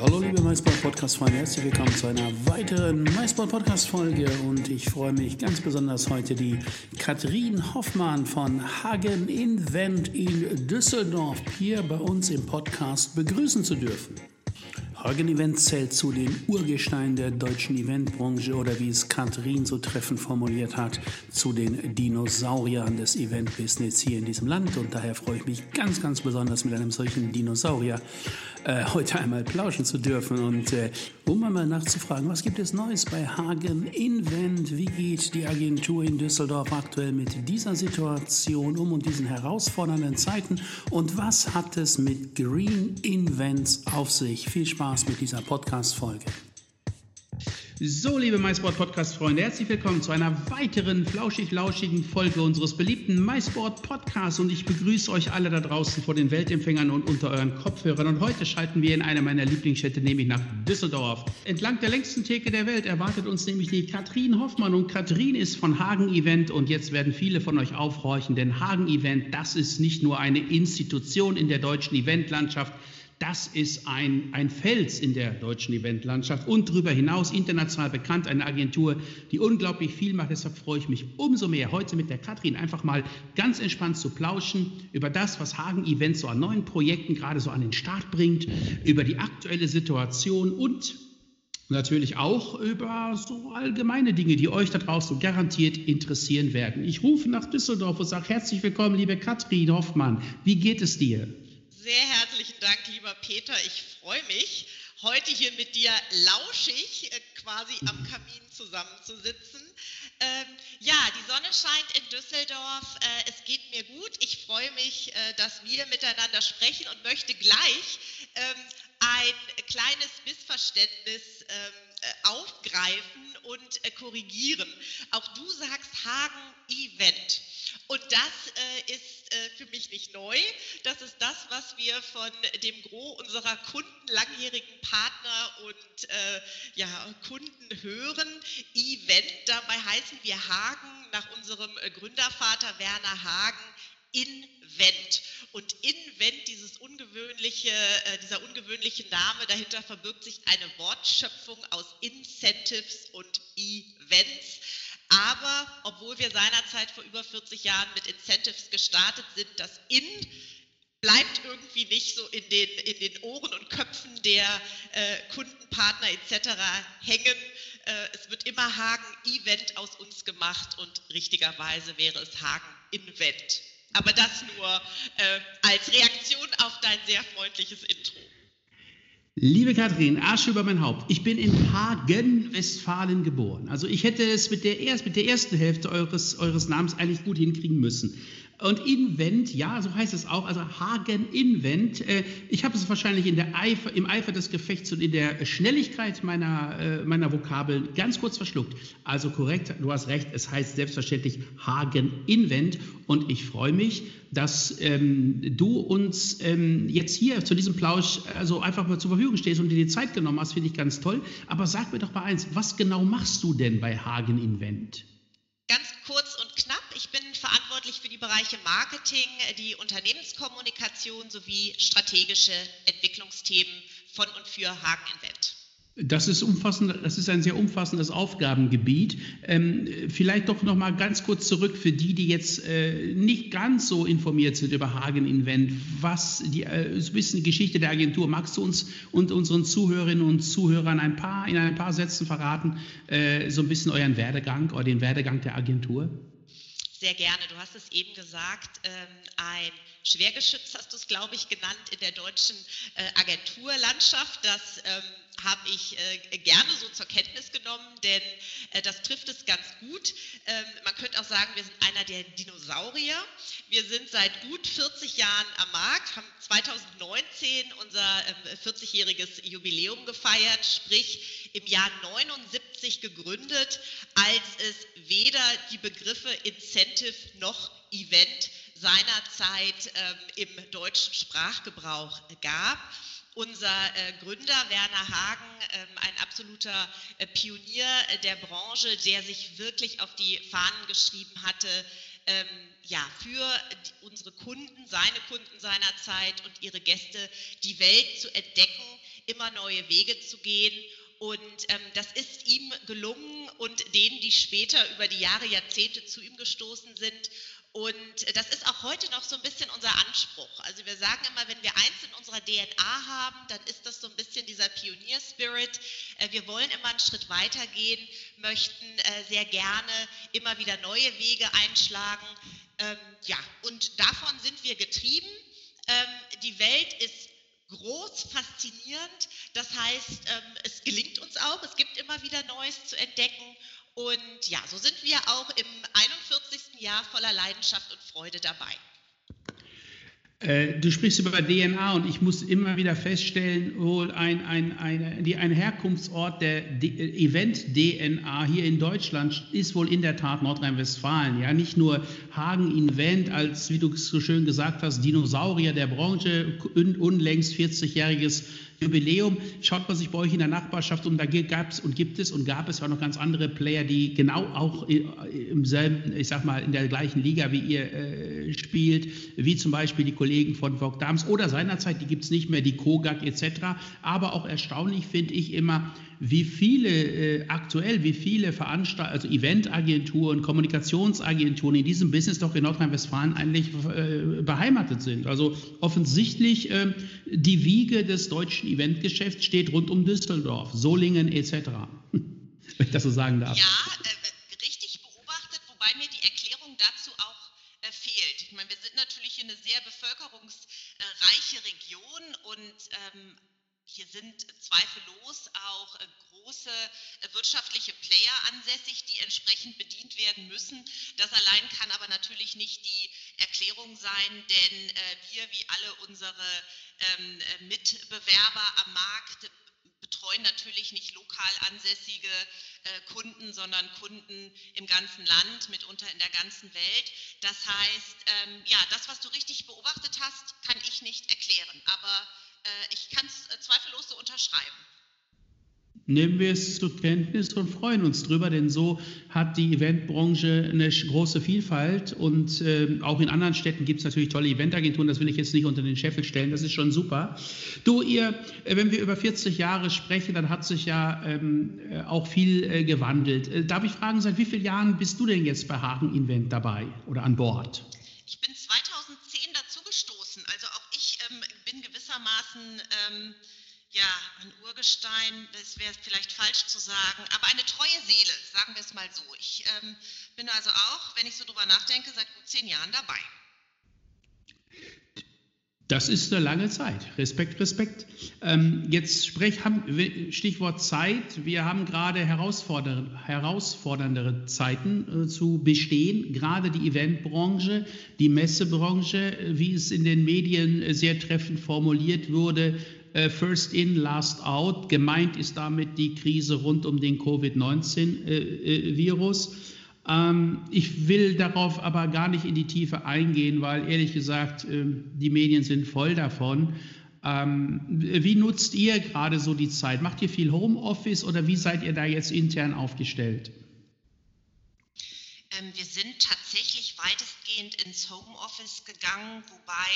Hallo liebe MySport Podcast Freunde, herzlich willkommen zu einer weiteren MySport Podcast Folge und ich freue mich ganz besonders heute die Katrin Hoffmann von Hagen Invent in Düsseldorf hier bei uns im Podcast begrüßen zu dürfen. Hagen Event zählt zu den Urgesteinen der deutschen Eventbranche oder wie es Katrin so treffend formuliert hat, zu den Dinosauriern des Eventbusiness hier in diesem Land. Und daher freue ich mich ganz, ganz besonders mit einem solchen Dinosaurier äh, heute einmal plauschen zu dürfen und äh, um einmal nachzufragen, was gibt es Neues bei Hagen Invent? Wie geht die Agentur in Düsseldorf aktuell mit dieser Situation um und diesen herausfordernden Zeiten? Und was hat es mit Green Invents auf sich? Viel Spaß mit dieser Podcast-Folge. So, liebe MySport Podcast-Freunde, herzlich willkommen zu einer weiteren flauschig-lauschigen Folge unseres beliebten MySport Podcasts. Und ich begrüße euch alle da draußen vor den Weltempfängern und unter euren Kopfhörern. Und heute schalten wir in eine meiner Lieblingsstädte, nämlich nach Düsseldorf. Entlang der längsten Theke der Welt erwartet uns nämlich die Katrin Hoffmann. Und Katrin ist von Hagen Event. Und jetzt werden viele von euch aufhorchen, denn Hagen Event, das ist nicht nur eine Institution in der deutschen Eventlandschaft, das ist ein, ein Fels in der deutschen Eventlandschaft und darüber hinaus international bekannt, eine Agentur, die unglaublich viel macht. Deshalb freue ich mich umso mehr, heute mit der Katrin einfach mal ganz entspannt zu plauschen über das, was Hagen Events so an neuen Projekten gerade so an den Start bringt, über die aktuelle Situation und natürlich auch über so allgemeine Dinge, die euch da draußen garantiert interessieren werden. Ich rufe nach Düsseldorf und sage herzlich willkommen, liebe Katrin Hoffmann. Wie geht es dir? Sehr herzlichen Dank, lieber Peter. Ich freue mich, heute hier mit dir lauschig äh, quasi am Kamin zusammenzusitzen. Ähm, ja, die Sonne scheint in Düsseldorf. Äh, es geht mir gut. Ich freue mich, äh, dass wir miteinander sprechen und möchte gleich ähm, ein kleines Missverständnis ähm, äh, aufgreifen und äh, korrigieren. Auch du sagst Hagen Event. Und das äh, ist äh, für mich nicht neu. Das ist das, was wir von dem Gros unserer Kunden, langjährigen Partner und äh, ja, Kunden hören. Event, dabei heißen wir Hagen nach unserem äh, Gründervater Werner Hagen Invent. Und Invent, dieses ungewöhnliche, äh, dieser ungewöhnliche Name, dahinter verbirgt sich eine Wortschöpfung aus Incentives und Events. Aber obwohl wir seinerzeit vor über 40 Jahren mit Incentives gestartet sind, das In bleibt irgendwie nicht so in den, in den Ohren und Köpfen der äh, Kundenpartner etc. hängen. Äh, es wird immer Hagen Event aus uns gemacht und richtigerweise wäre es Hagen Invent. Aber das nur äh, als Reaktion auf dein sehr freundliches Intro. Liebe Kathrin, Asche über mein Haupt. Ich bin in Hagen, Westfalen geboren. Also ich hätte es mit der, erst, mit der ersten Hälfte eures, eures Namens eigentlich gut hinkriegen müssen. Und Invent, ja, so heißt es auch, also Hagen Invent. Äh, ich habe es wahrscheinlich in der Eifer, im Eifer des Gefechts und in der Schnelligkeit meiner, äh, meiner Vokabeln ganz kurz verschluckt. Also korrekt, du hast recht, es heißt selbstverständlich Hagen Invent. Und ich freue mich, dass ähm, du uns ähm, jetzt hier zu diesem Plausch also einfach mal zur Verfügung stehst und dir die Zeit genommen hast, finde ich ganz toll. Aber sag mir doch mal eins, was genau machst du denn bei Hagen Invent? Ganz kurz und knapp, ich bin verantwortlich für die Bereiche Marketing, die Unternehmenskommunikation sowie strategische Entwicklungsthemen von und für Hagen Invent. Das ist, umfassend, das ist ein sehr umfassendes Aufgabengebiet. Ähm, vielleicht doch noch mal ganz kurz zurück für die, die jetzt äh, nicht ganz so informiert sind über Hagen Invent. Was die äh, so Geschichte der Agentur. Magst du uns und unseren Zuhörerinnen und Zuhörern ein paar in ein paar Sätzen verraten, äh, so ein bisschen euren Werdegang oder den Werdegang der Agentur? Sehr gerne. Du hast es eben gesagt, ähm, ein Schwergeschütz hast du es, glaube ich, genannt in der deutschen äh, Agenturlandschaft. Das ähm, habe ich äh, gerne so zur Kenntnis genommen, denn äh, das trifft es ganz gut. Ähm, man könnte auch sagen, wir sind einer der Dinosaurier. Wir sind seit gut 40 Jahren am Markt, haben 2019 unser 40-jähriges ähm, Jubiläum gefeiert, sprich im Jahr 79 gegründet, als es weder die Begriffe Incentive noch Event seinerzeit ähm, im deutschen Sprachgebrauch gab. Unser äh, Gründer Werner Hagen, ähm, ein absoluter äh, Pionier der Branche, der sich wirklich auf die Fahnen geschrieben hatte, ähm, ja, für unsere Kunden, seine Kunden seinerzeit und ihre Gäste die Welt zu entdecken, immer neue Wege zu gehen. Und ähm, das ist ihm gelungen und denen, die später über die Jahre, Jahrzehnte zu ihm gestoßen sind. Und das ist auch heute noch so ein bisschen unser Anspruch. Also wir sagen immer, wenn wir eins in unserer DNA haben, dann ist das so ein bisschen dieser Pionier-Spirit. Äh, wir wollen immer einen Schritt weiter gehen, möchten äh, sehr gerne immer wieder neue Wege einschlagen. Ähm, ja, und davon sind wir getrieben. Ähm, die Welt ist groß, faszinierend. Das heißt, ähm, es gelingt uns auch, es gibt immer wieder Neues zu entdecken. Und ja, so sind wir auch im 41. Jahr voller Leidenschaft und Freude dabei. Äh, du sprichst über DNA und ich muss immer wieder feststellen, wohl ein, ein, eine, ein Herkunftsort der Event-DNA hier in Deutschland ist wohl in der Tat Nordrhein-Westfalen. Ja, nicht nur Hagen Invent als, wie du so schön gesagt hast, Dinosaurier der Branche, unlängst 40-jähriges Jubiläum schaut man sich bei euch in der Nachbarschaft um, da gab es und gibt es und gab es auch noch ganz andere Player, die genau auch im selben, ich sag mal, in der gleichen Liga wie ihr äh, spielt, wie zum Beispiel die Kollegen von Vogue Dams oder seinerzeit, die gibt es nicht mehr, die Kogak etc. Aber auch erstaunlich finde ich immer, wie viele äh, aktuell, wie viele Veranstaltungen, also Eventagenturen, Kommunikationsagenturen in diesem Business doch in Nordrhein-Westfalen eigentlich äh, beheimatet sind. Also offensichtlich äh, die Wiege des deutschen Eventgeschäfts steht rund um Düsseldorf, Solingen etc. Wenn ich das so sagen darf. Ja, äh, richtig beobachtet, wobei mir die Erklärung dazu auch äh, fehlt. Ich meine, wir sind natürlich eine sehr bevölkerungsreiche Region und ähm, hier sind zweifellos auch äh, große äh, wirtschaftliche Player ansässig, die entsprechend bedient werden müssen. Das allein kann aber natürlich nicht die Erklärung sein, denn äh, wir wie alle unsere ähm, Mitbewerber am Markt betreuen natürlich nicht lokal ansässige Kunden, sondern Kunden im ganzen Land, mitunter in der ganzen Welt. Das heißt, ähm, ja, das, was du richtig beobachtet hast, kann ich nicht erklären. Aber ich kann es äh, zweifellos so unterschreiben. Nehmen wir es zur Kenntnis und freuen uns drüber, denn so hat die Eventbranche eine große Vielfalt und äh, auch in anderen Städten gibt es natürlich tolle Eventagenturen, das will ich jetzt nicht unter den Scheffel stellen, das ist schon super. Du, ihr, äh, wenn wir über 40 Jahre sprechen, dann hat sich ja ähm, äh, auch viel äh, gewandelt. Äh, darf ich fragen, seit wie vielen Jahren bist du denn jetzt bei Hagen Invent dabei oder an Bord? Ich bin 2010 dazugestoßen, also auch ich ähm, bin gewissermaßen ähm, ja, ein Urgestein, das wäre vielleicht falsch zu sagen, aber eine treue Seele, sagen wir es mal so. Ich ähm, bin also auch, wenn ich so drüber nachdenke, seit gut zehn Jahren dabei. Das ist eine lange Zeit. Respekt, Respekt. Ähm, jetzt sprech, Stichwort Zeit. Wir haben gerade herausforder, herausforderndere Zeiten äh, zu bestehen. Gerade die Eventbranche, die Messebranche, wie es in den Medien sehr treffend formuliert wurde, äh, First in, last out. Gemeint ist damit die Krise rund um den Covid-19-Virus. Äh, äh, ich will darauf aber gar nicht in die Tiefe eingehen, weil ehrlich gesagt, ähm, die Medien sind voll davon. Ähm, wie nutzt ihr gerade so die Zeit? Macht ihr viel Homeoffice oder wie seid ihr da jetzt intern aufgestellt? Ähm, wir sind tatsächlich weitestgehend ins Homeoffice gegangen, wobei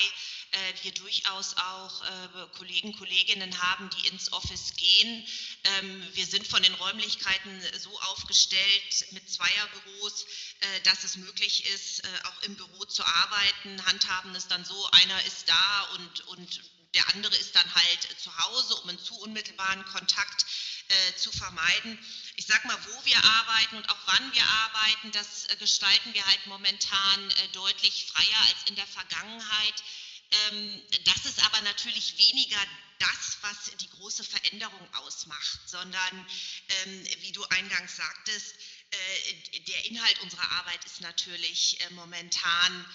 äh, wir durchaus auch äh, Kollegen, Kolleginnen haben, die ins Office gehen. Ähm, wir sind von den Räumlichkeiten so aufgestellt mit Zweierbüros, äh, dass es möglich ist, auch im Büro zu arbeiten, handhaben es dann so, einer ist da und, und der andere ist dann halt zu Hause, um einen zu unmittelbaren Kontakt äh, zu vermeiden. Ich sage mal, wo wir arbeiten und auch wann wir arbeiten, das äh, gestalten wir halt momentan äh, deutlich freier als in der Vergangenheit. Ähm, das ist aber natürlich weniger das, was die große Veränderung ausmacht, sondern, ähm, wie du eingangs sagtest, äh, der Inhalt unserer Arbeit ist natürlich äh, momentan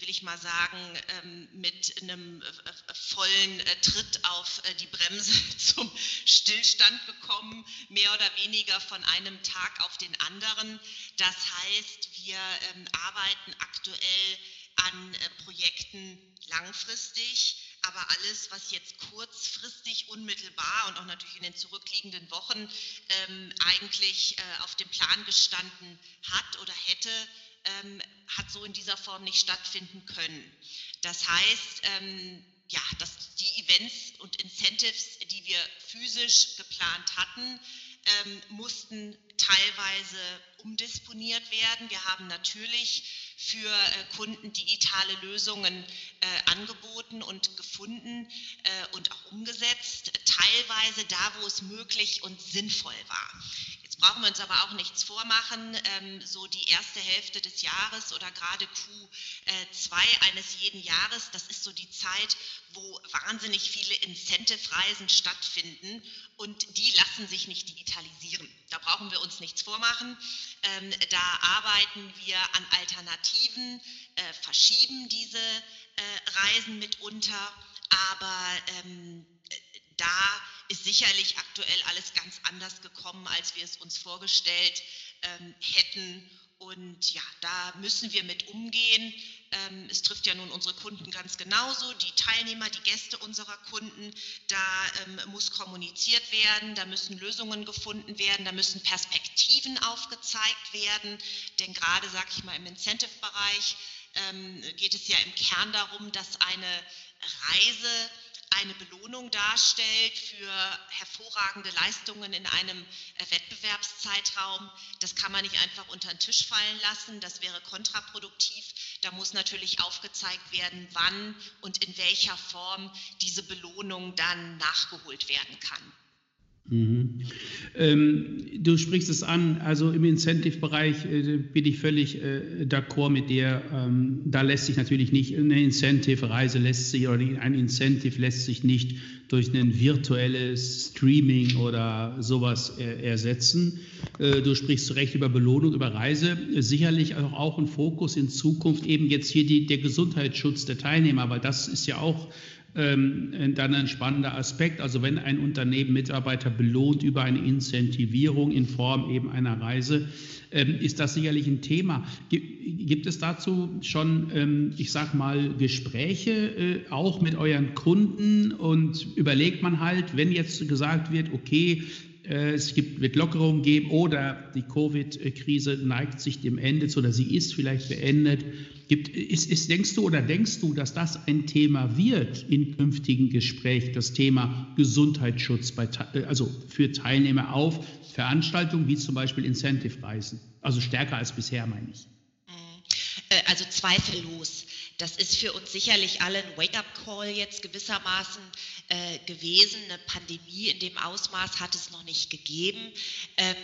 will ich mal sagen, ähm, mit einem äh, vollen äh, Tritt auf äh, die Bremse zum Stillstand gekommen, mehr oder weniger von einem Tag auf den anderen. Das heißt, wir ähm, arbeiten aktuell an Projekten langfristig, aber alles, was jetzt kurzfristig, unmittelbar und auch natürlich in den zurückliegenden Wochen ähm, eigentlich äh, auf dem Plan gestanden hat oder hätte, ähm, hat so in dieser Form nicht stattfinden können. Das heißt, ähm, ja, dass die Events und Incentives, die wir physisch geplant hatten, ähm, mussten teilweise umdisponiert werden. Wir haben natürlich für äh, Kunden digitale Lösungen äh, angeboten und gefunden äh, und auch umgesetzt, teilweise da, wo es möglich und sinnvoll war brauchen wir uns aber auch nichts vormachen. Ähm, so die erste Hälfte des Jahres oder gerade Q2 eines jeden Jahres, das ist so die Zeit, wo wahnsinnig viele Incentive-Reisen stattfinden und die lassen sich nicht digitalisieren. Da brauchen wir uns nichts vormachen. Ähm, da arbeiten wir an Alternativen, äh, verschieben diese äh, Reisen mitunter, aber ähm, da ist sicherlich aktuell alles ganz anders gekommen, als wir es uns vorgestellt ähm, hätten. Und ja, da müssen wir mit umgehen. Ähm, es trifft ja nun unsere Kunden ganz genauso, die Teilnehmer, die Gäste unserer Kunden. Da ähm, muss kommuniziert werden, da müssen Lösungen gefunden werden, da müssen Perspektiven aufgezeigt werden. Denn gerade, sage ich mal, im Incentive-Bereich ähm, geht es ja im Kern darum, dass eine Reise eine Belohnung darstellt für hervorragende Leistungen in einem äh, Wettbewerbszeitraum. Das kann man nicht einfach unter den Tisch fallen lassen, das wäre kontraproduktiv. Da muss natürlich aufgezeigt werden, wann und in welcher Form diese Belohnung dann nachgeholt werden kann. Mhm. Ähm, du sprichst es an, also im Incentive-Bereich äh, bin ich völlig äh, d'accord mit dir. Ähm, da lässt sich natürlich nicht, eine Incentive-Reise lässt sich oder ein Incentive lässt sich nicht durch ein virtuelles Streaming oder sowas äh, ersetzen. Du sprichst zu Recht über Belohnung, über Reise. Sicherlich auch, auch ein Fokus in Zukunft eben jetzt hier die, der Gesundheitsschutz der Teilnehmer, weil das ist ja auch ähm, dann ein spannender Aspekt. Also wenn ein Unternehmen Mitarbeiter belohnt über eine Incentivierung in Form eben einer Reise, ähm, ist das sicherlich ein Thema. Gibt es dazu schon, ähm, ich sage mal, Gespräche äh, auch mit euren Kunden und überlegt man halt, wenn jetzt gesagt wird, okay, äh, es gibt, wird Lockerungen geben oder die Covid-Krise neigt sich dem Ende zu oder sie ist vielleicht beendet. Gibt, ist, ist, denkst du oder denkst du, dass das ein Thema wird in künftigen Gesprächen, das Thema Gesundheitsschutz bei, äh, also für Teilnehmer auf Veranstaltungen wie zum Beispiel Incentive-Reisen? Also stärker als bisher, meine ich. Äh, also zweifellos. Das ist für uns sicherlich alle ein Wake-up-Call jetzt gewissermaßen äh, gewesen. Eine Pandemie in dem Ausmaß hat es noch nicht gegeben. Ähm,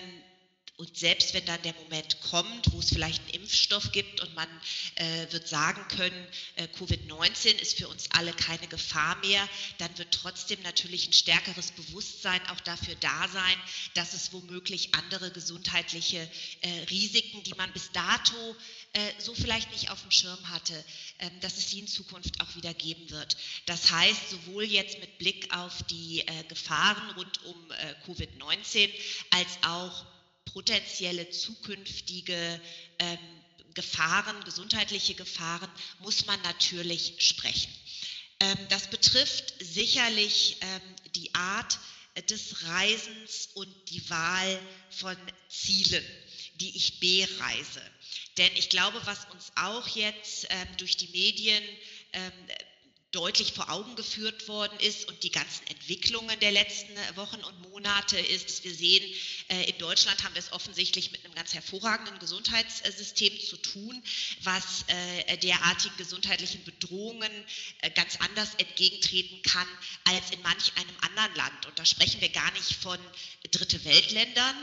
und selbst wenn dann der Moment kommt, wo es vielleicht einen Impfstoff gibt und man äh, wird sagen können, äh, Covid-19 ist für uns alle keine Gefahr mehr, dann wird trotzdem natürlich ein stärkeres Bewusstsein auch dafür da sein, dass es womöglich andere gesundheitliche äh, Risiken, die man bis dato so vielleicht nicht auf dem Schirm hatte, ähm, dass es sie in Zukunft auch wieder geben wird. Das heißt, sowohl jetzt mit Blick auf die äh, Gefahren rund um äh, Covid-19 als auch potenzielle zukünftige ähm, Gefahren, gesundheitliche Gefahren, muss man natürlich sprechen. Ähm, das betrifft sicherlich die Art des Reisens und die Wahl von Zielen, die ich bereise. Denn ich glaube, was uns auch jetzt ähm, durch die Medien ähm, deutlich vor Augen geführt worden ist und die ganzen Entwicklungen der letzten Wochen und Monate ist, dass wir sehen, äh, in Deutschland haben wir es offensichtlich mit einem ganz hervorragenden Gesundheitssystem zu tun, was äh, derartigen gesundheitlichen Bedrohungen äh, ganz anders entgegentreten kann als in manch einem anderen Land. Und da sprechen wir gar nicht von Dritte Weltländern,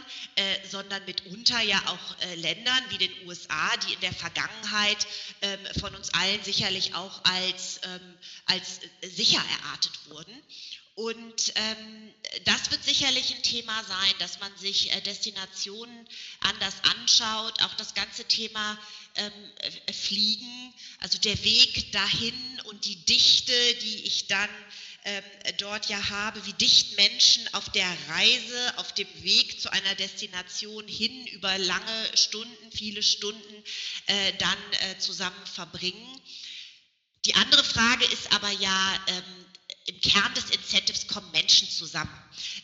sondern mitunter ja auch Ländern wie den USA, die in der Vergangenheit ähm, von uns allen sicherlich auch als ähm, als äh, sicher erachtet wurden. Und ähm, das wird sicherlich ein Thema sein, dass man sich äh, Destinationen anders anschaut, auch das ganze Thema ähm, äh, Fliegen, also der Weg dahin und die Dichte, die ich dann ähm, dort ja habe, wie dicht Menschen auf der Reise, auf dem Weg zu einer Destination hin über lange Stunden, viele Stunden äh, dann äh, zusammen verbringen. Die andere Frage ist aber ja, ähm, im Kern des Incentives kommen Menschen zusammen.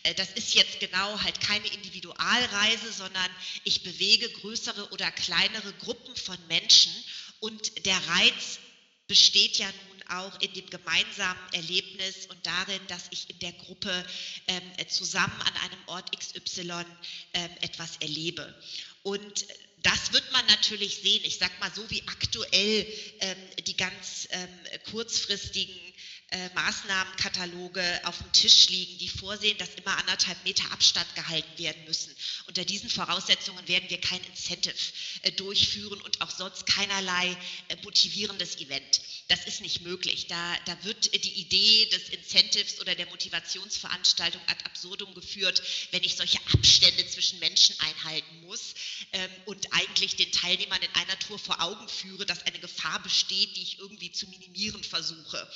Äh, das ist jetzt genau halt keine Individualreise, sondern ich bewege größere oder kleinere Gruppen von Menschen und der Reiz besteht ja nun auch in dem gemeinsamen Erlebnis und darin, dass ich in der Gruppe ähm, zusammen an einem Ort XY ähm, etwas erlebe. Und das wird man natürlich sehen. Ich sage mal so, wie aktuell ähm, die ganz ähm, kurzfristigen äh, Maßnahmenkataloge auf dem Tisch liegen, die vorsehen, dass immer anderthalb Meter Abstand gehalten werden müssen. Unter diesen Voraussetzungen werden wir kein Incentive äh, durchführen und auch sonst keinerlei äh, motivierendes Event. Das ist nicht möglich. Da, da wird die Idee des Incentives oder der Motivationsveranstaltung ad absurdum geführt, wenn ich solche Abstände zwischen Menschen einhalten muss ähm, und eigentlich den Teilnehmern in einer Tour vor Augen führe, dass eine Gefahr besteht, die ich irgendwie zu minimieren versuche.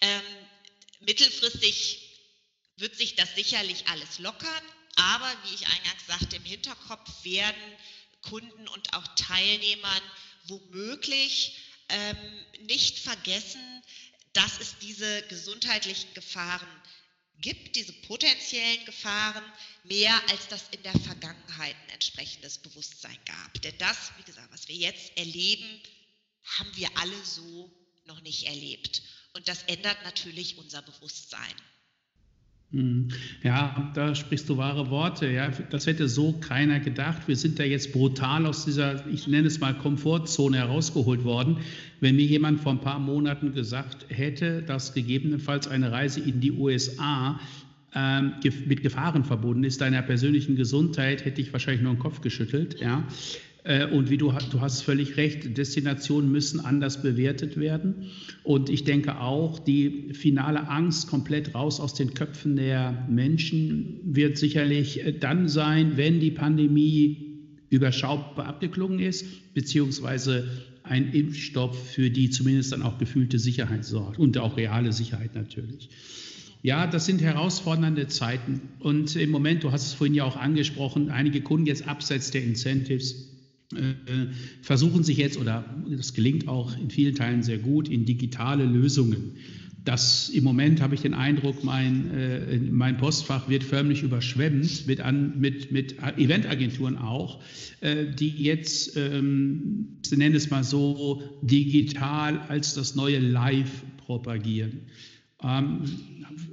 Ähm, mittelfristig wird sich das sicherlich alles lockern, aber wie ich eingangs sagte, im Hinterkopf werden Kunden und auch Teilnehmern womöglich ähm, nicht vergessen, dass es diese gesundheitlichen Gefahren gibt, diese potenziellen Gefahren, mehr als das in der Vergangenheit ein entsprechendes Bewusstsein gab. Denn das, wie gesagt, was wir jetzt erleben, haben wir alle so noch nicht erlebt. Und das ändert natürlich unser Bewusstsein. Hm. Ja, da sprichst du wahre Worte. Ja, das hätte so keiner gedacht. Wir sind da jetzt brutal aus dieser, ich nenne es mal Komfortzone herausgeholt worden. Wenn mir jemand vor ein paar Monaten gesagt hätte, dass gegebenenfalls eine Reise in die USA ähm, mit Gefahren verbunden ist, deiner persönlichen Gesundheit, hätte ich wahrscheinlich nur den Kopf geschüttelt. Ja. Äh, und wie du, du hast völlig recht, Destinationen müssen anders bewertet werden. Und ich denke auch, die finale Angst komplett raus aus den Köpfen der Menschen wird sicherlich äh, dann sein, wenn die Pandemie überschaubar abgeklungen ist, beziehungsweise ein Impfstoff für die zumindest dann auch gefühlte Sicherheit sorgt und auch reale Sicherheit natürlich. Ja, das sind herausfordernde Zeiten. Und im Moment, du hast es vorhin ja auch angesprochen, einige Kunden jetzt abseits der Incentives versuchen sich jetzt, oder das gelingt auch in vielen Teilen sehr gut, in digitale Lösungen. Das im Moment habe ich den Eindruck, mein, äh, mein Postfach wird förmlich überschwemmt mit, an, mit, mit Eventagenturen auch, äh, die jetzt, ähm, sie nennen es mal so, digital als das neue Live propagieren. Ähm,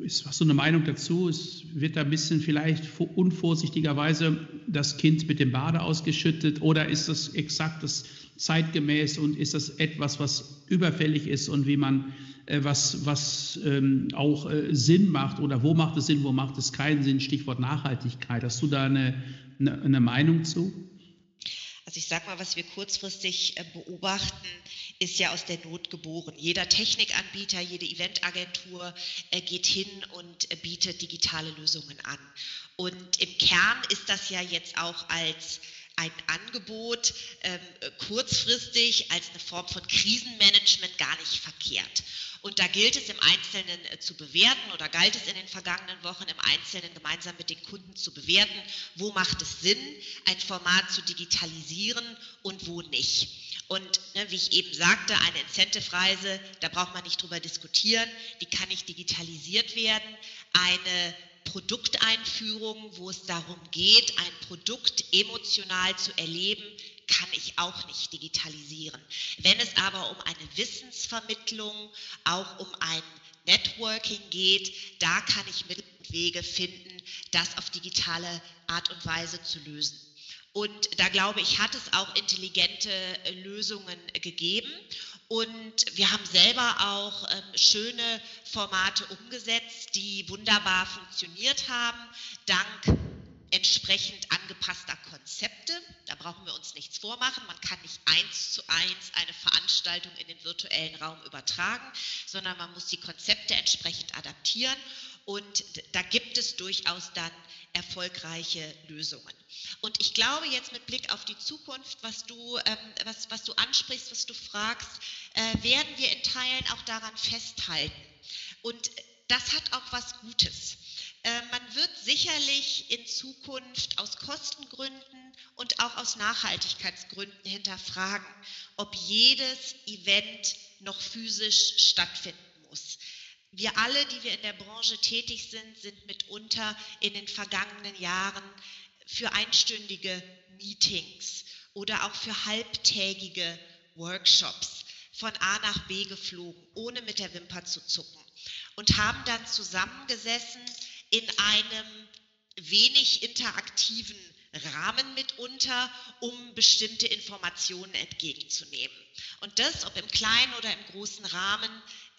hast du eine Meinung dazu? Es wird da ein bisschen vielleicht unvorsichtigerweise das Kind mit dem Bade ausgeschüttet oder ist das exakt das zeitgemäß und ist das etwas, was überfällig ist und wie man äh, was, was ähm, auch äh, Sinn macht oder wo macht es Sinn, wo macht es keinen Sinn? Stichwort Nachhaltigkeit. Hast du da eine, eine, eine Meinung zu? Also ich sage mal, was wir kurzfristig äh, beobachten, ist ja aus der Not geboren. Jeder Technikanbieter, jede Eventagentur äh, geht hin und äh, bietet digitale Lösungen an. Und im Kern ist das ja jetzt auch als ein Angebot ähm, kurzfristig als eine Form von Krisenmanagement gar nicht verkehrt. Und da gilt es im Einzelnen äh, zu bewerten oder galt es in den vergangenen Wochen im Einzelnen gemeinsam mit den Kunden zu bewerten, wo macht es Sinn, ein Format zu digitalisieren und wo nicht. Und ne, wie ich eben sagte, eine Incentive-Reise, da braucht man nicht drüber diskutieren, die kann nicht digitalisiert werden. Eine Produkteinführung, wo es darum geht, ein Produkt emotional zu erleben, kann ich auch nicht digitalisieren. Wenn es aber um eine Wissensvermittlung, auch um ein Networking geht, da kann ich Mittel und Wege finden, das auf digitale Art und Weise zu lösen. Und da glaube ich, hat es auch intelligente äh, Lösungen gegeben. Und wir haben selber auch ähm, schöne Formate umgesetzt, die wunderbar funktioniert haben, dank entsprechend angepasster Konzepte. Da brauchen wir uns nichts vormachen. Man kann nicht eins zu eins eine Veranstaltung in den virtuellen Raum übertragen, sondern man muss die Konzepte entsprechend adaptieren. Und da gibt es durchaus dann erfolgreiche Lösungen. Und ich glaube jetzt mit Blick auf die Zukunft, was du, ähm, was, was du ansprichst, was du fragst, äh, werden wir in Teilen auch daran festhalten. Und das hat auch was Gutes. Äh, man wird sicherlich in Zukunft aus Kostengründen und auch aus Nachhaltigkeitsgründen hinterfragen, ob jedes Event noch physisch stattfinden muss. Wir alle, die wir in der Branche tätig sind, sind mitunter in den vergangenen Jahren für einstündige Meetings oder auch für halbtägige Workshops von A nach B geflogen, ohne mit der Wimper zu zucken und haben dann zusammengesessen in einem wenig interaktiven Rahmen mitunter, um bestimmte Informationen entgegenzunehmen. Und das, ob im kleinen oder im großen Rahmen,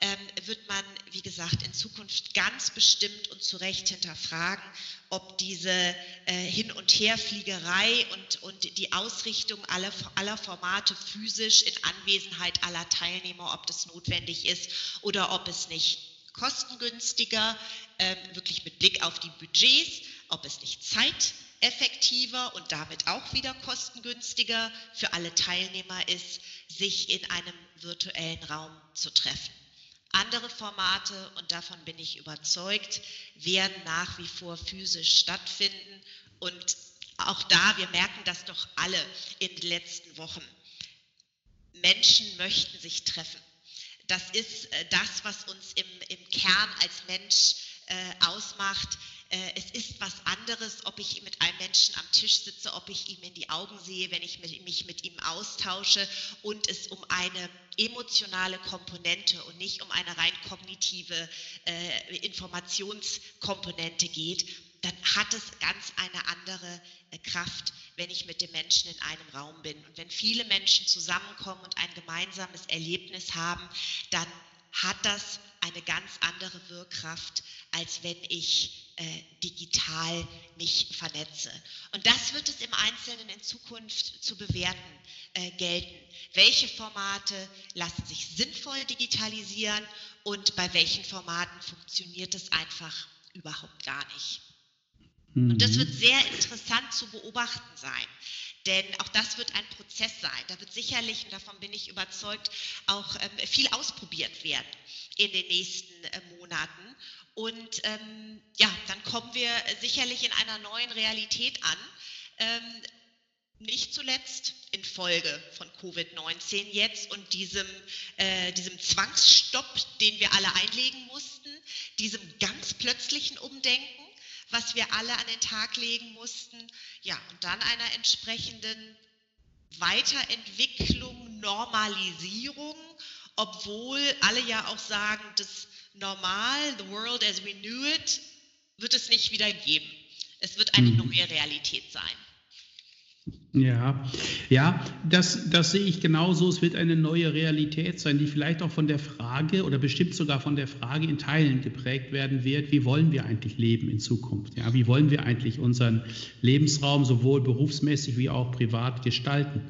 ähm, wird man, wie gesagt, in Zukunft ganz bestimmt und zu Recht hinterfragen, ob diese äh, Hin- und Herfliegerei und, und die Ausrichtung aller, aller Formate physisch in Anwesenheit aller Teilnehmer, ob das notwendig ist oder ob es nicht kostengünstiger, ähm, wirklich mit Blick auf die Budgets, ob es nicht zeiteffektiver und damit auch wieder kostengünstiger für alle Teilnehmer ist, sich in einem virtuellen Raum zu treffen. Andere Formate, und davon bin ich überzeugt, werden nach wie vor physisch stattfinden. Und auch da, wir merken das doch alle in den letzten Wochen. Menschen möchten sich treffen. Das ist äh, das, was uns im, im Kern als Mensch äh, ausmacht. Äh, es ist was anderes, ob ich mit einem Menschen am Tisch sitze, ob ich ihm in die Augen sehe, wenn ich mich mit ihm austausche und es um eine emotionale Komponente und nicht um eine rein kognitive äh, Informationskomponente geht, dann hat es ganz eine andere äh, Kraft, wenn ich mit dem Menschen in einem Raum bin. Und wenn viele Menschen zusammenkommen und ein gemeinsames Erlebnis haben, dann hat das eine ganz andere Wirkkraft, als wenn ich digital mich vernetze. Und das wird es im Einzelnen in Zukunft zu bewerten äh, gelten. Welche Formate lassen sich sinnvoll digitalisieren und bei welchen Formaten funktioniert es einfach überhaupt gar nicht. Und das wird mhm. sehr interessant zu beobachten sein. Denn auch das wird ein Prozess sein. Da wird sicherlich, und davon bin ich überzeugt, auch ähm, viel ausprobiert werden in den nächsten äh, Monaten. Und ähm, ja, dann kommen wir sicherlich in einer neuen Realität an. Ähm, nicht zuletzt infolge von Covid-19 jetzt und diesem, äh, diesem Zwangsstopp, den wir alle einlegen mussten, diesem ganz plötzlichen Umdenken was wir alle an den Tag legen mussten. Ja, und dann einer entsprechenden Weiterentwicklung, Normalisierung, obwohl alle ja auch sagen, das Normal, the world as we knew it, wird es nicht wieder geben. Es wird eine mhm. neue Realität sein. Ja, ja, das, das sehe ich genauso. Es wird eine neue Realität sein, die vielleicht auch von der Frage oder bestimmt sogar von der Frage in Teilen geprägt werden wird, wie wollen wir eigentlich leben in Zukunft? Ja, wie wollen wir eigentlich unseren Lebensraum sowohl berufsmäßig wie auch privat gestalten?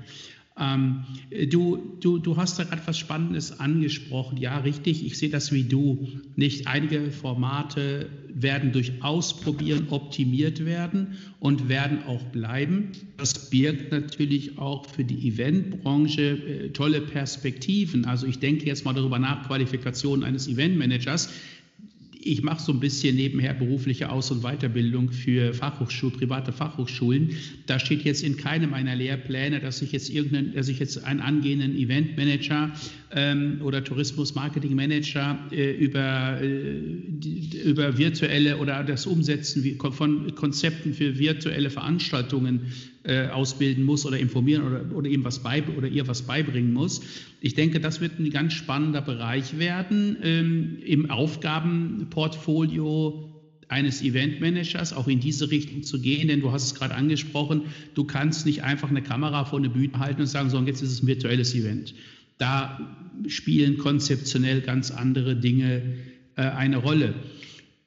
Ähm, du, du, du hast da gerade was Spannendes angesprochen. Ja, richtig, ich sehe das wie du. Nicht einige Formate werden durch Ausprobieren optimiert werden und werden auch bleiben. Das birgt natürlich auch für die Eventbranche äh, tolle Perspektiven. Also ich denke jetzt mal darüber nach, Qualifikation eines Eventmanagers ich mache so ein bisschen nebenher berufliche Aus- und Weiterbildung für Fachhochschulen, private Fachhochschulen. Da steht jetzt in keinem meiner Lehrpläne, dass ich jetzt irgendeinen, dass ich jetzt einen angehenden Eventmanager ähm, oder Tourismus-Marketing-Manager äh, über, äh, über virtuelle oder das Umsetzen von Konzepten für virtuelle Veranstaltungen äh, ausbilden muss oder informieren oder, oder ihm was bei, oder ihr was beibringen muss. Ich denke, das wird ein ganz spannender Bereich werden ähm, im Aufgabenportfolio eines Eventmanagers auch in diese Richtung zu gehen, denn du hast es gerade angesprochen, du kannst nicht einfach eine Kamera vor eine Bühne halten und sagen, so, und jetzt ist es ein virtuelles Event. Da spielen konzeptionell ganz andere Dinge äh, eine Rolle.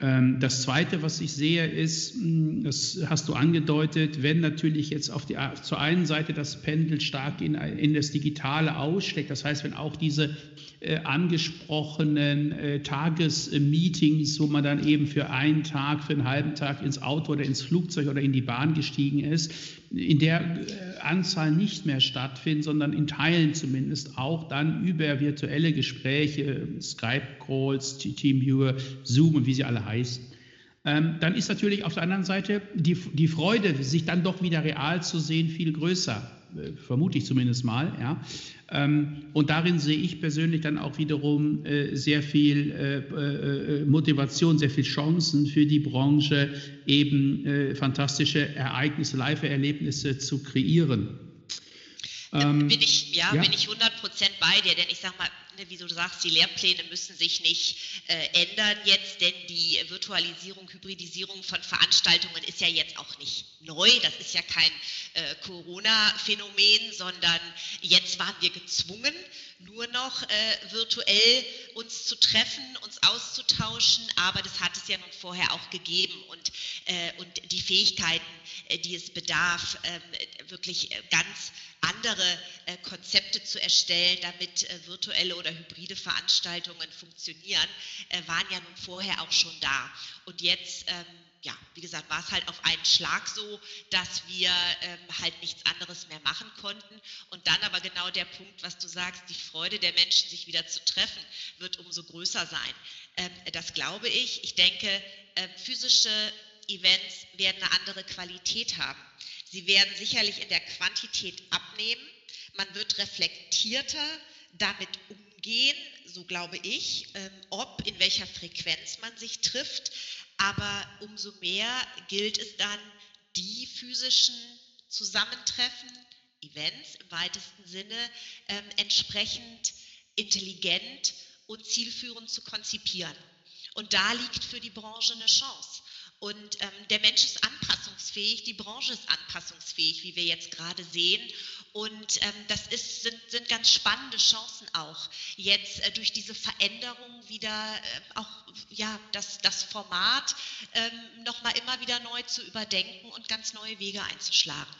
Ähm, das Zweite, was ich sehe, ist, hm, das hast du angedeutet, wenn natürlich jetzt auf die, zur einen Seite das Pendel stark in, in das Digitale ausschlägt, das heißt, wenn auch diese äh, angesprochenen äh, Tagesmeetings, wo man dann eben für einen Tag, für einen halben Tag ins Auto oder ins Flugzeug oder in die Bahn gestiegen ist, in der äh, Anzahl nicht mehr stattfinden, sondern in Teilen zumindest auch dann über virtuelle Gespräche, Skype-Calls, Teamviewer, Zoom und wie sie alle heißen. Ähm, dann ist natürlich auf der anderen Seite die, die Freude, sich dann doch wieder real zu sehen, viel größer. Äh, vermute ich zumindest mal. Ja. Ähm, und darin sehe ich persönlich dann auch wiederum äh, sehr viel äh, Motivation, sehr viel Chancen für die Branche, eben fantastische Ereignisse, Live-Erlebnisse zu kreieren. Ähm, bin ich, ja, ja, bin ich 100 Prozent bei dir, denn ich sage mal, ne, wie du sagst, die Lehrpläne müssen sich nicht äh, ändern jetzt, denn die Virtualisierung, Hybridisierung von Veranstaltungen ist ja jetzt auch nicht neu. Das ist ja kein äh, Corona-Phänomen, sondern jetzt waren wir gezwungen, nur noch äh, virtuell uns zu treffen, uns auszutauschen, aber das hat es ja nun vorher auch gegeben und, äh, und die Fähigkeiten, äh, die es bedarf, ähm, wirklich äh, ganz andere äh, Konzepte zu erstellen, damit virtuelle oder hybride Veranstaltungen funktionieren, äh, waren ja nun vorher auch schon da. Und jetzt, ähm, ja, wie gesagt, war es halt auf einen Schlag so, dass wir ähm, halt nichts anderes mehr machen konnten. Und dann aber genau der Punkt, was du sagst, die Freude der Menschen, sich wieder zu treffen, wird umso größer sein. Ähm, das glaube ich. Ich denke, äh, physische Events werden eine andere Qualität haben. Sie werden sicherlich in der Quantität abnehmen. Man wird reflektierter damit umgehen, so glaube ich, ähm, ob, in welcher Frequenz man sich trifft. Aber umso mehr gilt es dann, die physischen Zusammentreffen, Events im weitesten Sinne, ähm, entsprechend intelligent und zielführend zu konzipieren. Und da liegt für die Branche eine Chance. Und ähm, der Mensch ist anpassungsfähig, die Branche ist anpassungsfähig, wie wir jetzt gerade sehen. Und ähm, das ist, sind, sind ganz spannende Chancen auch, jetzt äh, durch diese Veränderung wieder äh, auch ja, das, das Format ähm, nochmal immer wieder neu zu überdenken und ganz neue Wege einzuschlagen.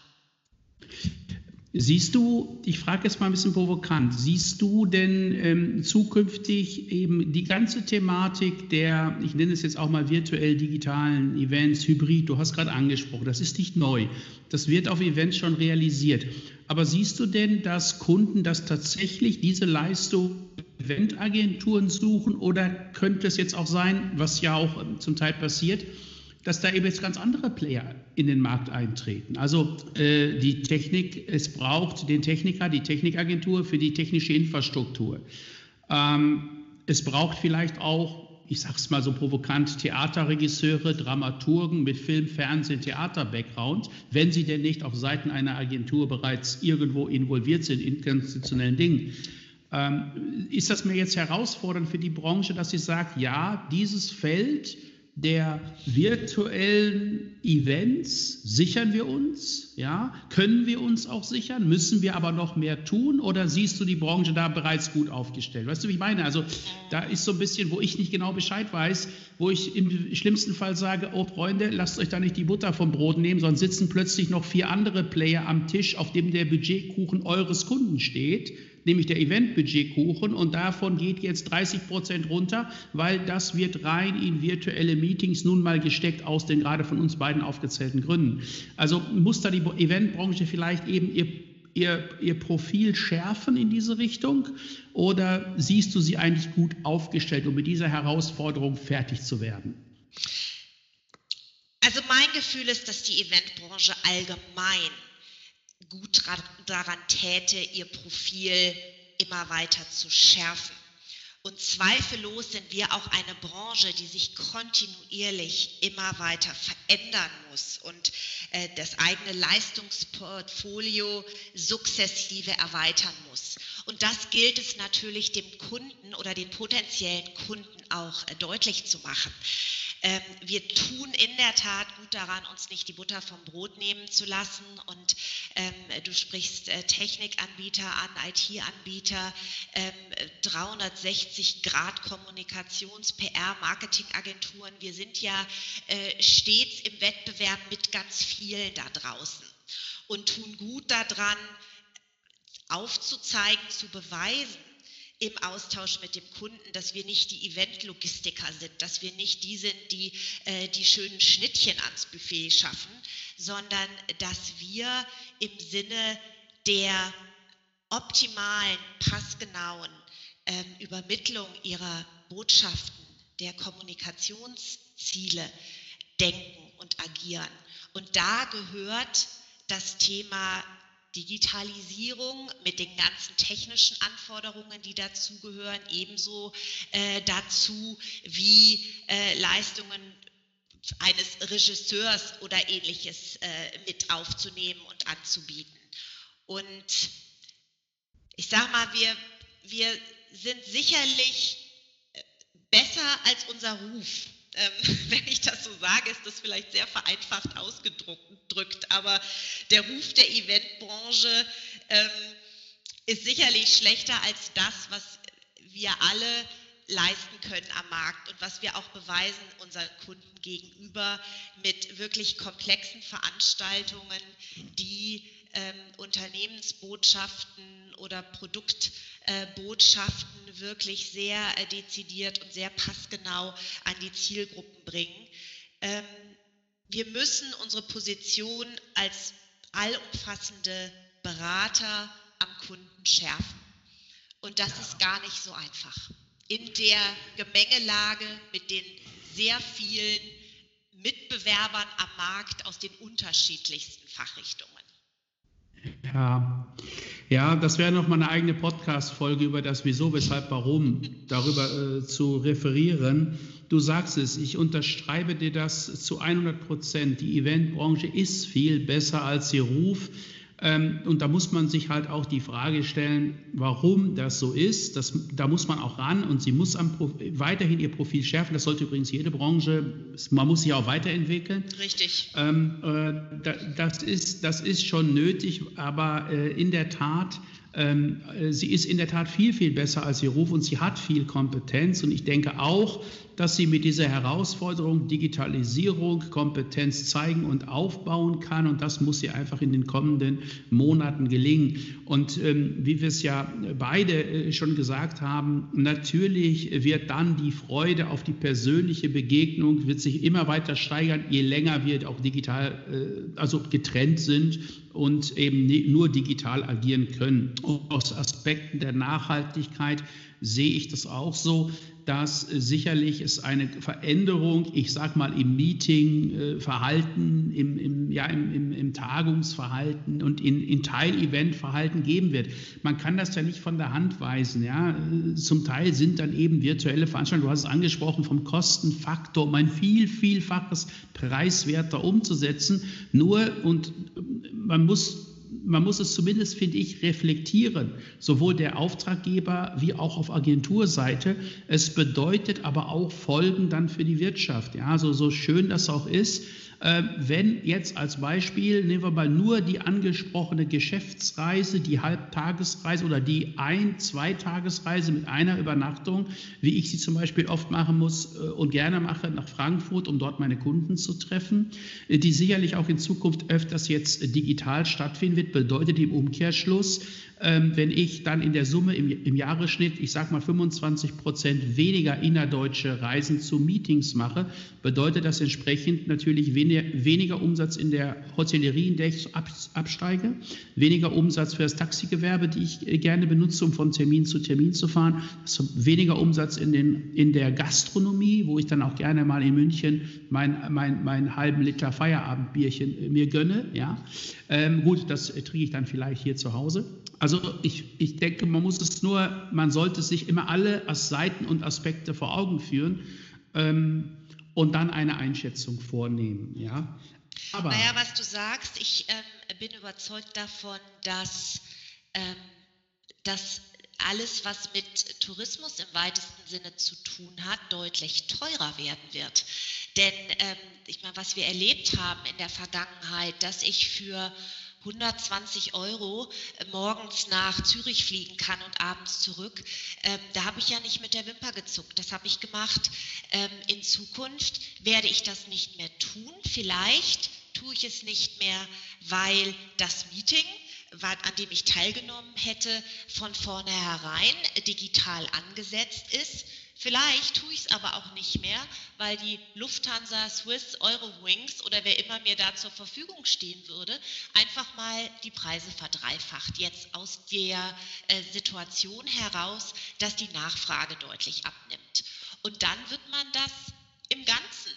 Siehst du, ich frage jetzt mal ein bisschen provokant, siehst du denn ähm, zukünftig eben die ganze Thematik der, ich nenne es jetzt auch mal virtuell digitalen Events, Hybrid, du hast gerade angesprochen, das ist nicht neu, das wird auf Events schon realisiert. Aber siehst du denn, dass Kunden das tatsächlich, diese Leistung Eventagenturen suchen oder könnte es jetzt auch sein, was ja auch zum Teil passiert, dass da eben jetzt ganz andere Player in den Markt eintreten. Also äh, die Technik, es braucht den Techniker, die Technikagentur für die technische Infrastruktur. Ähm, es braucht vielleicht auch, ich sage es mal so provokant, Theaterregisseure, Dramaturgen mit Film, Fernsehen, Theater-Background, wenn sie denn nicht auf Seiten einer Agentur bereits irgendwo involviert sind in konstitutionellen Dingen. Ähm, ist das mir jetzt herausfordernd für die Branche, dass sie sagt, ja, dieses Feld, der virtuellen Events sichern wir uns? Ja? Können wir uns auch sichern? Müssen wir aber noch mehr tun? Oder siehst du die Branche da bereits gut aufgestellt? Weißt du, wie ich meine? Also da ist so ein bisschen, wo ich nicht genau Bescheid weiß, wo ich im schlimmsten Fall sage, oh Freunde, lasst euch da nicht die Butter vom Brot nehmen, sondern sitzen plötzlich noch vier andere Player am Tisch, auf dem der Budgetkuchen eures Kunden steht nämlich der Eventbudgetkuchen und davon geht jetzt 30 Prozent runter, weil das wird rein in virtuelle Meetings nun mal gesteckt aus den gerade von uns beiden aufgezählten Gründen. Also muss da die Eventbranche vielleicht eben ihr Ihr, ihr, Profil schärfen in diese Richtung oder siehst du sie eigentlich gut aufgestellt, um mit dieser Herausforderung fertig zu werden? Also mein Gefühl ist, dass die Eventbranche allgemein gut daran täte, ihr Profil immer weiter zu schärfen. Und zweifellos sind wir auch eine Branche, die sich kontinuierlich immer weiter verändern muss und äh, das eigene Leistungsportfolio sukzessive erweitern muss. Und das gilt es natürlich dem Kunden oder den potenziellen Kunden auch äh, deutlich zu machen. Ähm, wir tun in der Tat daran, uns nicht die Butter vom Brot nehmen zu lassen. Und ähm, du sprichst äh, Technikanbieter an, IT-Anbieter, ähm, 360 Grad Kommunikations-, PR-, Marketingagenturen. Wir sind ja äh, stets im Wettbewerb mit ganz vielen da draußen und tun gut daran, aufzuzeigen, zu beweisen, im Austausch mit dem Kunden, dass wir nicht die Eventlogistiker sind, dass wir nicht die sind, die äh, die schönen Schnittchen ans Buffet schaffen, sondern dass wir im Sinne der optimalen, passgenauen ähm, Übermittlung ihrer Botschaften, der Kommunikationsziele denken und agieren. Und da gehört das Thema Digitalisierung mit den ganzen technischen Anforderungen, die dazugehören, ebenso äh, dazu wie äh, Leistungen eines Regisseurs oder ähnliches äh, mit aufzunehmen und anzubieten. Und ich sage mal, wir, wir sind sicherlich äh, besser als unser Ruf. Ähm, wenn ich das so sage, ist das vielleicht sehr vereinfacht ausgedrückt, aber der Ruf der Eventbranche ähm, ist sicherlich schlechter als das, was wir alle leisten können am Markt und was wir auch beweisen unseren Kunden gegenüber mit wirklich komplexen Veranstaltungen, die ähm, Unternehmensbotschaften oder Produktbotschaften äh, wirklich sehr äh, dezidiert und sehr passgenau an die Zielgruppen bringen. Ähm, wir müssen unsere Position als allumfassende Berater am Kunden schärfen. Und das ist gar nicht so einfach. In der Gemengelage mit den sehr vielen Mitbewerbern am Markt aus den unterschiedlichsten Fachrichtungen. Ja, ja, das wäre noch mal eine eigene Podcast-Folge über das Wieso, Weshalb, Warum darüber äh, zu referieren. Du sagst es, ich unterschreibe dir das zu 100 Prozent. Die Eventbranche ist viel besser als sie Ruf. Ähm, und da muss man sich halt auch die Frage stellen, warum das so ist. Das, da muss man auch ran und sie muss am, weiterhin ihr Profil schärfen. Das sollte übrigens jede Branche, man muss sich auch weiterentwickeln. Richtig. Ähm, äh, das, ist, das ist schon nötig, aber äh, in der Tat ähm, äh, sie ist in der Tat viel, viel besser als ihr Ruf und sie hat viel Kompetenz. Und ich denke auch, dass sie mit dieser Herausforderung Digitalisierung Kompetenz zeigen und aufbauen kann. Und das muss sie einfach in den kommenden Monaten gelingen. Und ähm, wie wir es ja beide äh, schon gesagt haben, natürlich wird dann die Freude auf die persönliche Begegnung wird sich immer weiter steigern, je länger wir auch digital, äh, also getrennt sind und eben nur digital agieren können. Und aus Aspekten der Nachhaltigkeit sehe ich das auch so dass äh, sicherlich es eine Veränderung, ich sage mal, im Meetingverhalten, im, im, ja, im, im, Tagungsverhalten und in, in Teileventverhalten geben wird. Man kann das ja nicht von der Hand weisen. Ja. Zum Teil sind dann eben virtuelle Veranstaltungen, du hast es angesprochen, vom Kostenfaktor um ein viel, vielfaches preiswerter umzusetzen. Nur, und man muss man muss es zumindest, finde ich, reflektieren, sowohl der Auftraggeber wie auch auf Agenturseite. Es bedeutet aber auch Folgen dann für die Wirtschaft. Ja, also so schön das auch ist, wenn jetzt als Beispiel, nehmen wir mal nur die angesprochene Geschäftsreise, die Halbtagesreise oder die Ein-, Zweitagesreise mit einer Übernachtung, wie ich sie zum Beispiel oft machen muss äh, und gerne mache nach Frankfurt, um dort meine Kunden zu treffen, äh, die sicherlich auch in Zukunft öfters jetzt digital stattfinden wird, bedeutet im Umkehrschluss, wenn ich dann in der Summe im, im Jahresschnitt, ich sage mal 25 Prozent weniger innerdeutsche Reisen zu Meetings mache, bedeutet das entsprechend natürlich weniger, Umsatz in der Hotellerie, in der ich absteige, weniger Umsatz für das Taxigewerbe, die ich äh, gerne benutze, um von Termin zu Termin zu fahren, also weniger Umsatz in, den, in der Gastronomie, wo ich dann auch gerne mal in München mein, mein, mein halben Liter Feierabendbierchen äh, mir gönne. Ja. Ähm, gut, das trinke ich dann vielleicht hier zu Hause. Also ich, ich denke, man muss es nur, man sollte sich immer alle Seiten und Aspekte vor Augen führen ähm, und dann eine Einschätzung vornehmen. Ja? Aber, naja, was du sagst, ich ähm, bin überzeugt davon, dass, ähm, dass alles, was mit Tourismus im weitesten Sinne zu tun hat, deutlich teurer werden wird. Denn ähm, ich meine, was wir erlebt haben in der Vergangenheit, dass ich für 120 Euro äh, morgens nach Zürich fliegen kann und abends zurück, ähm, da habe ich ja nicht mit der Wimper gezuckt. Das habe ich gemacht. Ähm, in Zukunft werde ich das nicht mehr tun. Vielleicht tue ich es nicht mehr, weil das Meeting an dem ich teilgenommen hätte, von vornherein digital angesetzt ist. Vielleicht tue ich es aber auch nicht mehr, weil die Lufthansa, Swiss, Eurowings oder wer immer mir da zur Verfügung stehen würde, einfach mal die Preise verdreifacht. Jetzt aus der äh, Situation heraus, dass die Nachfrage deutlich abnimmt. Und dann wird man das im Ganzen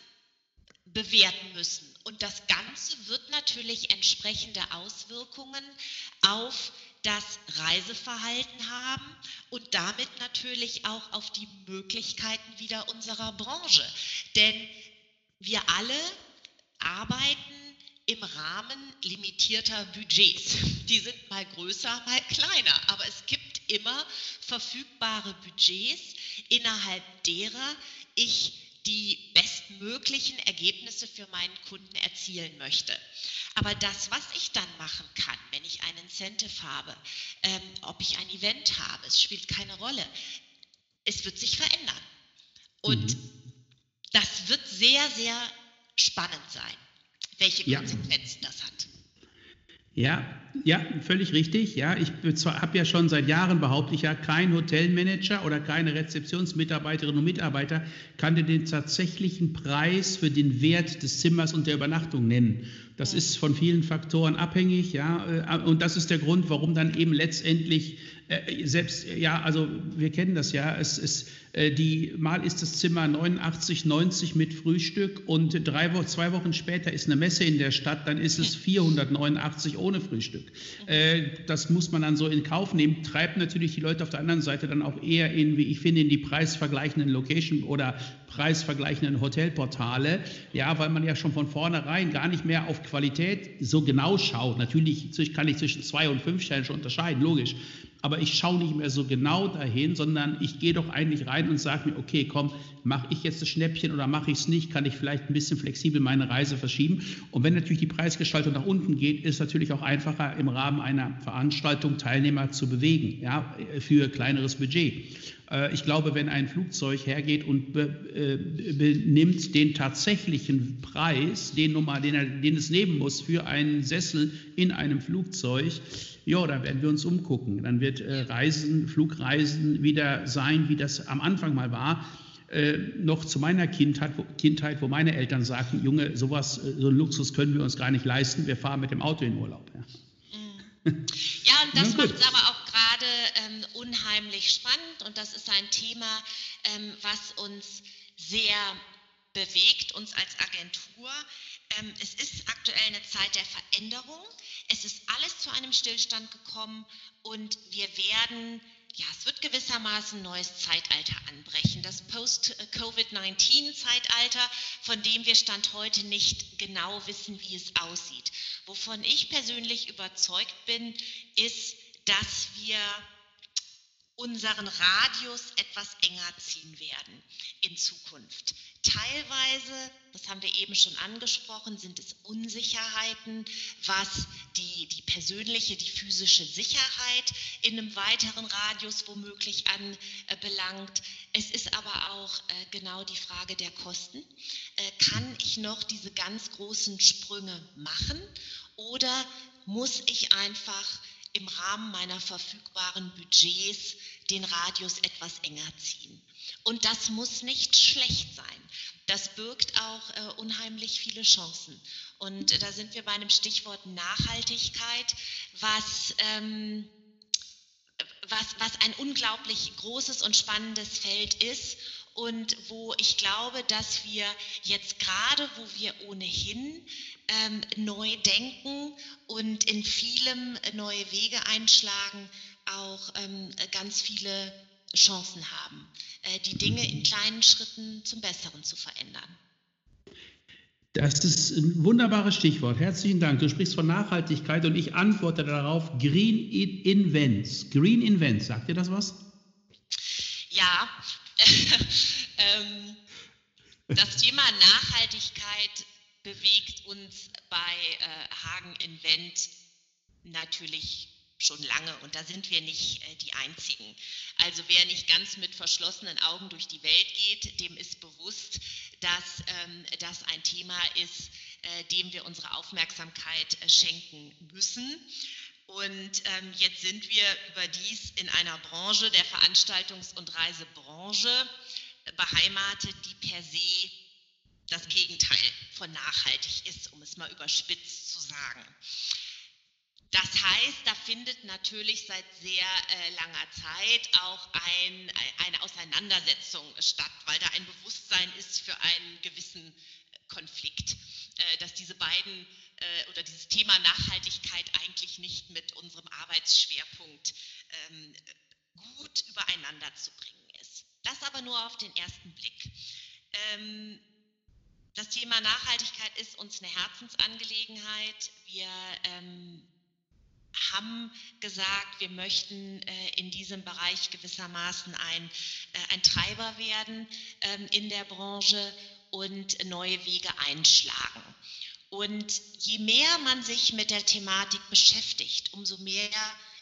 bewerten müssen. Und das Ganze wird natürlich entsprechende Auswirkungen auf das Reiseverhalten haben und damit natürlich auch auf die Möglichkeiten wieder unserer Branche. Denn wir alle arbeiten im Rahmen limitierter Budgets. Die sind mal größer, mal kleiner, aber es gibt immer verfügbare Budgets, innerhalb derer ich die bestmöglichen Ergebnisse für meinen Kunden erzielen möchte. Aber das, was ich dann machen kann, wenn ich ein Incentive habe, ähm, ob ich ein Event habe, es spielt keine Rolle. Es wird sich verändern. Und mhm. das wird sehr, sehr spannend sein, welche Konsequenzen ja. das hat. Ja, ja, völlig richtig. Ja, ich habe ja schon seit Jahren behaupte ich ja, kein Hotelmanager oder keine Rezeptionsmitarbeiterinnen und Mitarbeiter kann dir den tatsächlichen Preis für den Wert des Zimmers und der Übernachtung nennen. Das ist von vielen Faktoren abhängig, ja, äh, und das ist der Grund, warum dann eben letztendlich äh, selbst, ja, also wir kennen das ja, es ist, die, mal ist das Zimmer 89, 90 mit Frühstück und drei Wochen, zwei Wochen später ist eine Messe in der Stadt, dann ist es 489 ohne Frühstück. Äh, das muss man dann so in Kauf nehmen, treibt natürlich die Leute auf der anderen Seite dann auch eher in, wie ich finde, in die preisvergleichenden Location oder preisvergleichenden Hotelportale, ja, weil man ja schon von vornherein gar nicht mehr auf Qualität so genau schaut. Natürlich kann ich zwischen zwei und fünf Sternen schon unterscheiden, logisch aber ich schaue nicht mehr so genau dahin, sondern ich gehe doch eigentlich rein und sage mir, okay, komm, mache ich jetzt das Schnäppchen oder mache ich es nicht, kann ich vielleicht ein bisschen flexibel meine Reise verschieben. Und wenn natürlich die Preisgestaltung nach unten geht, ist natürlich auch einfacher im Rahmen einer Veranstaltung Teilnehmer zu bewegen, ja, für kleineres Budget. Äh, ich glaube, wenn ein Flugzeug hergeht und benimmt äh, den tatsächlichen Preis, den, Nummer, den, er, den es nehmen muss für einen Sessel in einem Flugzeug, ja, da werden wir uns umgucken. Dann wird äh, Reisen, Flugreisen wieder sein, wie das am Anfang mal war. Äh, noch zu meiner Kindheit wo, Kindheit, wo meine Eltern sagten, Junge, sowas, äh, so einen Luxus können wir uns gar nicht leisten, wir fahren mit dem Auto in Urlaub. Ja, ja und das macht es aber auch gerade ähm, unheimlich spannend und das ist ein Thema, ähm, was uns sehr bewegt, uns als Agentur. Ähm, es ist aktuell eine Zeit der Veränderung. Es ist alles zu einem Stillstand gekommen und wir werden, ja, es wird gewissermaßen ein neues Zeitalter anbrechen. Das Post-Covid-19-Zeitalter, von dem wir Stand heute nicht genau wissen, wie es aussieht. Wovon ich persönlich überzeugt bin, ist, dass wir unseren Radius etwas enger ziehen werden in Zukunft. Teilweise, das haben wir eben schon angesprochen, sind es Unsicherheiten, was die, die persönliche, die physische Sicherheit in einem weiteren Radius womöglich anbelangt. Es ist aber auch äh, genau die Frage der Kosten. Äh, kann ich noch diese ganz großen Sprünge machen oder muss ich einfach im Rahmen meiner verfügbaren Budgets den Radius etwas enger ziehen. Und das muss nicht schlecht sein. Das birgt auch äh, unheimlich viele Chancen. Und äh, da sind wir bei einem Stichwort Nachhaltigkeit, was, ähm, was, was ein unglaublich großes und spannendes Feld ist und wo ich glaube, dass wir jetzt gerade, wo wir ohnehin ähm, neu denken und in vielem neue Wege einschlagen, auch ähm, ganz viele Chancen haben, äh, die Dinge in kleinen Schritten zum Besseren zu verändern. Das ist ein wunderbares Stichwort. Herzlichen Dank. Du sprichst von Nachhaltigkeit und ich antworte darauf Green Invents. Green Invents, sagt dir das was? Ja, ähm, das Thema Nachhaltigkeit bewegt uns bei äh, Hagen Invent natürlich schon lange und da sind wir nicht äh, die Einzigen. Also wer nicht ganz mit verschlossenen Augen durch die Welt geht, dem ist bewusst, dass ähm, das ein Thema ist, äh, dem wir unsere Aufmerksamkeit äh, schenken müssen. Und ähm, jetzt sind wir überdies in einer Branche, der Veranstaltungs- und Reisebranche, beheimatet, die per se das Gegenteil von nachhaltig ist, um es mal überspitzt zu sagen. Das heißt, da findet natürlich seit sehr äh, langer Zeit auch ein, eine Auseinandersetzung statt, weil da ein Bewusstsein ist für einen gewissen äh, Konflikt, äh, dass diese beiden äh, oder dieses Thema Nachhaltigkeit eigentlich nicht mit unserem Arbeitsschwerpunkt ähm, gut übereinander zu bringen ist. Das aber nur auf den ersten Blick. Ähm, das Thema Nachhaltigkeit ist uns eine Herzensangelegenheit. Wir ähm, haben gesagt, wir möchten äh, in diesem Bereich gewissermaßen ein, äh, ein Treiber werden ähm, in der Branche und neue Wege einschlagen. Und je mehr man sich mit der Thematik beschäftigt, umso mehr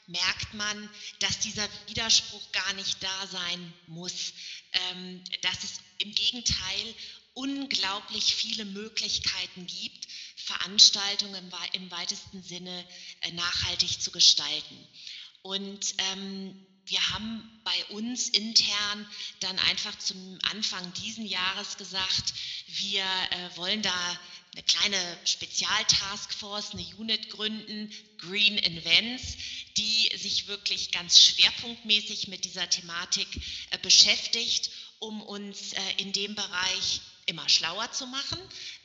merkt man, dass dieser Widerspruch gar nicht da sein muss, ähm, dass es im Gegenteil unglaublich viele Möglichkeiten gibt, Veranstaltungen im, weitesten Sinne äh, nachhaltig zu gestalten. Und ähm, wir haben bei uns intern dann einfach zum Anfang diesen Jahres gesagt, wir äh, wollen da eine kleine Spezialtaskforce, eine Unit gründen, Green Events, die sich wirklich ganz schwerpunktmäßig mit dieser Thematik äh, beschäftigt, um uns äh, in dem Bereich immer schlauer zu machen,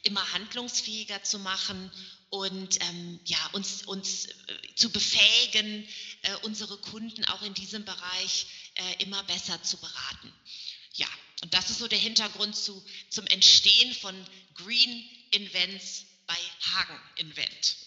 immer handlungsfähiger zu machen und ähm, ja, uns, uns äh, zu befähigen, äh, unsere Kunden auch in diesem Bereich äh, immer besser zu beraten. Ja, und das ist so der Hintergrund zu, zum Entstehen von Green Invents bei Hagen Invent.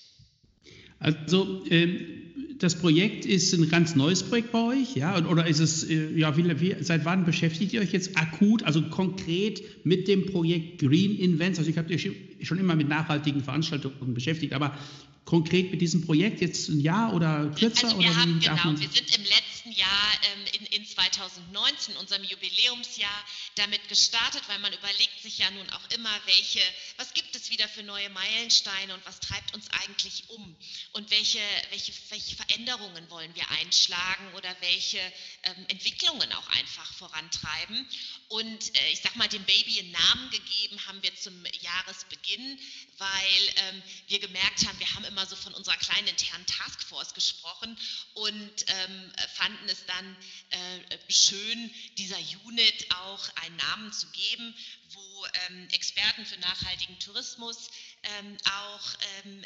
Also ähm das Projekt ist ein ganz neues Projekt bei euch, ja? Oder ist es, äh, ja, wie, wie, seit wann beschäftigt ihr euch jetzt akut, also konkret mit dem Projekt Green Invents? Also ich habe euch schon immer mit nachhaltigen Veranstaltungen beschäftigt, aber konkret mit diesem Projekt jetzt ein Jahr oder kürzer? Also wir oder haben, genau, wir sind im letzten Jahr ähm, in, in 2019, unserem Jubiläumsjahr, damit gestartet, weil man überlegt sich ja nun auch immer, welche, was gibt es wieder für neue Meilensteine und was treibt uns eigentlich um und welche, welche, welche Veränderungen wollen wir einschlagen oder welche ähm, Entwicklungen auch einfach vorantreiben. Und äh, ich sag mal, dem Baby einen Namen gegeben haben wir zum Jahresbeginn, weil ähm, wir gemerkt haben, wir haben immer so von unserer kleinen internen Taskforce gesprochen und ähm, fanden es dann äh, schön, dieser Unit auch einen Namen zu geben, wo ähm, Experten für nachhaltigen Tourismus ähm, auch ähm,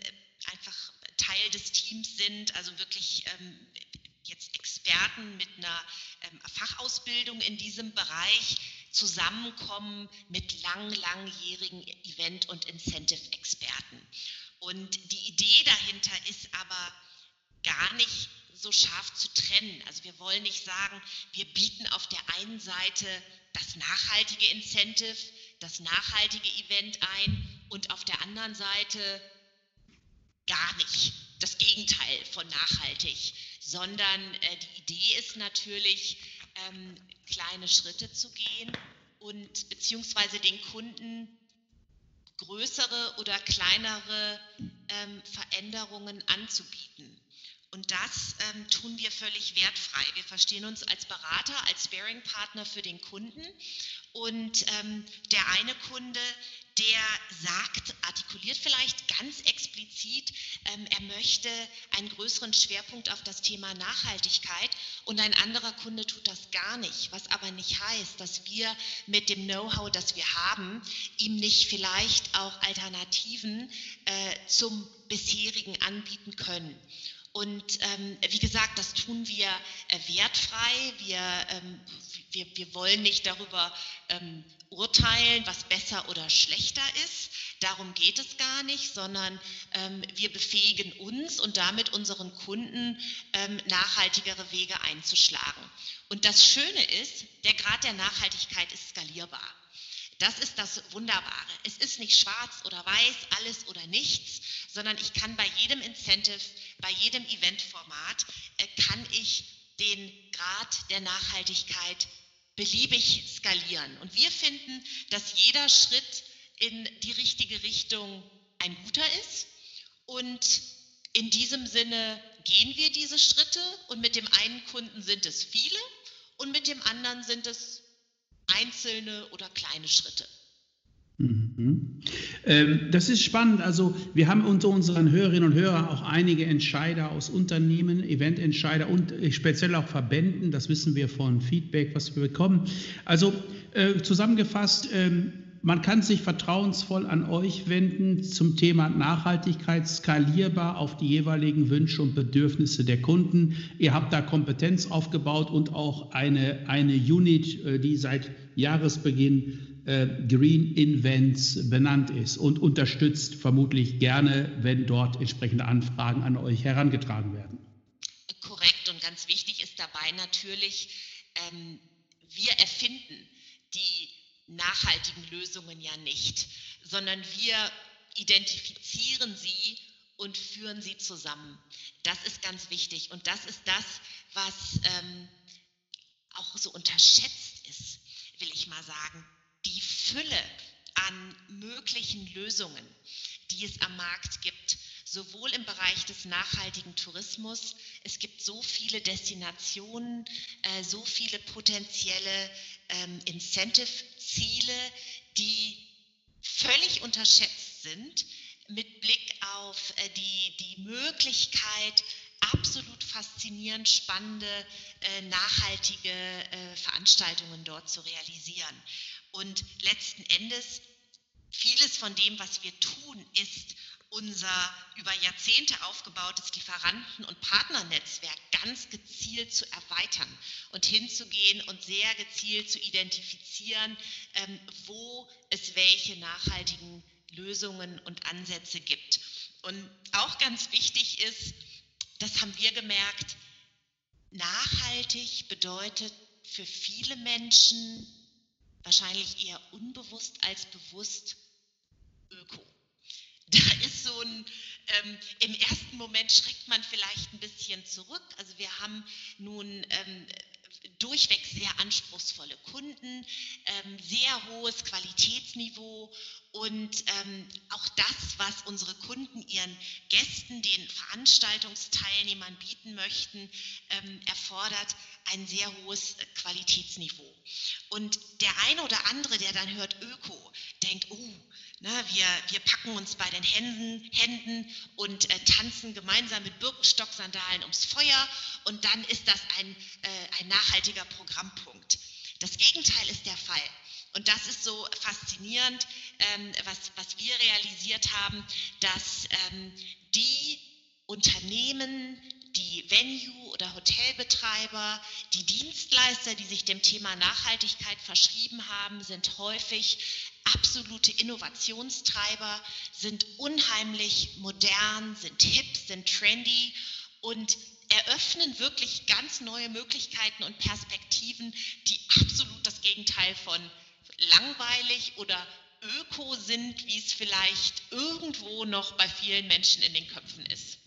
einfach Teil des Teams sind, also wirklich ähm, jetzt Experten mit einer ähm, Fachausbildung in diesem Bereich zusammenkommen mit lang, langjährigen Event- und Incentive-Experten. Und die Idee dahinter ist aber gar nicht so scharf zu trennen. Also wir wollen nicht sagen, wir bieten auf der einen Seite das nachhaltige Incentive, das nachhaltige Event ein und auf der anderen Seite gar nicht das Gegenteil von nachhaltig, sondern äh, die Idee ist natürlich, ähm, kleine Schritte zu gehen und beziehungsweise den Kunden größere oder kleinere ähm, Veränderungen anzubieten. Und das ähm, tun wir völlig wertfrei. Wir verstehen uns als Berater, als Sparing-Partner für den Kunden. Und ähm, der eine Kunde, der sagt, artikuliert vielleicht ganz explizit, ähm, er möchte einen größeren Schwerpunkt auf das Thema Nachhaltigkeit und ein anderer Kunde tut das gar nicht, was aber nicht heißt, dass wir mit dem Know-how, das wir haben, ihm nicht vielleicht auch Alternativen äh, zum bisherigen anbieten können. Und ähm, wie gesagt, das tun wir äh, wertfrei. Wir, ähm, wir, wir wollen nicht darüber ähm, urteilen, was besser oder schlechter ist. Darum geht es gar nicht, sondern ähm, wir befähigen uns und damit unseren Kunden ähm, nachhaltigere Wege einzuschlagen. Und das Schöne ist, der Grad der Nachhaltigkeit ist skalierbar. Das ist das Wunderbare. Es ist nicht schwarz oder weiß, alles oder nichts, sondern ich kann bei jedem Incentive, bei jedem Eventformat, äh, kann ich den Grad der Nachhaltigkeit beliebig skalieren. Und wir finden, dass jeder Schritt in die richtige Richtung ein guter ist und In diesem Sinne gehen wir diese Schritte und mit dem einen Kunden sind es viele und mit dem anderen sind es einzelne oder kleine Schritte. Mhm. Ähm, das ist spannend. Also wir haben unter unseren Hörerinnen und Hörern auch einige Entscheider aus Unternehmen, Evententscheider und äh, speziell auch Verbänden. Das wissen wir von Feedback, was wir bekommen. Also äh, zusammengefasst, ähm, man kann sich vertrauensvoll an euch wenden zum Thema Nachhaltigkeit, skalierbar auf die jeweiligen Wünsche und Bedürfnisse der Kunden. Ihr habt da Kompetenz aufgebaut und auch eine, eine Unit, äh, die seit Jahresbeginn äh, Green Invents benannt ist und unterstützt vermutlich gerne, wenn dort entsprechende Anfragen an euch herangetragen werden. Korrekt und ganz wichtig ist dabei natürlich, ähm, wir erfinden die nachhaltigen Lösungen ja nicht, sondern wir identifizieren sie und führen sie zusammen. Das ist ganz wichtig und das ist das, was ähm, auch so unterschätzt ist, will ich mal sagen. Die Fülle an möglichen Lösungen, die es am Markt gibt, sowohl im Bereich des nachhaltigen Tourismus. Es gibt so viele Destinationen, äh, so viele potenzielle ähm, Incentive-Ziele, die völlig unterschätzt sind mit Blick auf äh, die, die Möglichkeit, absolut faszinierend spannende, äh, nachhaltige äh, Veranstaltungen dort zu realisieren. Und letzten Endes, vieles von dem, was wir tun, ist unser über Jahrzehnte aufgebautes Lieferanten- und Partnernetzwerk ganz gezielt zu erweitern und hinzugehen und sehr gezielt zu identifizieren, ähm, wo es welche nachhaltigen Lösungen und Ansätze gibt. Und auch ganz wichtig ist, das haben wir gemerkt, nachhaltig bedeutet für viele Menschen wahrscheinlich eher unbewusst als bewusst Öko da ist so ein, ähm, im ersten Moment schreckt man vielleicht ein bisschen zurück. Also wir haben nun ähm, durchweg sehr anspruchsvolle Kunden, ähm, sehr hohes Qualitätsniveau und ähm, auch das, was unsere Kunden ihren Gästen, den Veranstaltungsteilnehmern bieten möchten, ähm, erfordert ein sehr hohes Qualitätsniveau. Und der eine oder andere, der dann hört Öko, denkt, oh, na, wir, wir packen uns bei den Händen, Händen und äh, tanzen gemeinsam mit Birkenstock-Sandalen ums Feuer und dann ist das ein, äh, ein nachhaltiger Programmpunkt. Das Gegenteil ist der Fall. Und das ist so faszinierend, ähm, was, was wir realisiert haben, dass ähm, die Unternehmen, die Venue- oder Hotelbetreiber, die Dienstleister, die sich dem Thema Nachhaltigkeit verschrieben haben, sind häufig absolute Innovationstreiber, sind unheimlich modern, sind hip, sind trendy und eröffnen wirklich ganz neue Möglichkeiten und Perspektiven, die absolut das Gegenteil von langweilig oder öko sind, wie es vielleicht irgendwo noch bei vielen Menschen in den Köpfen ist.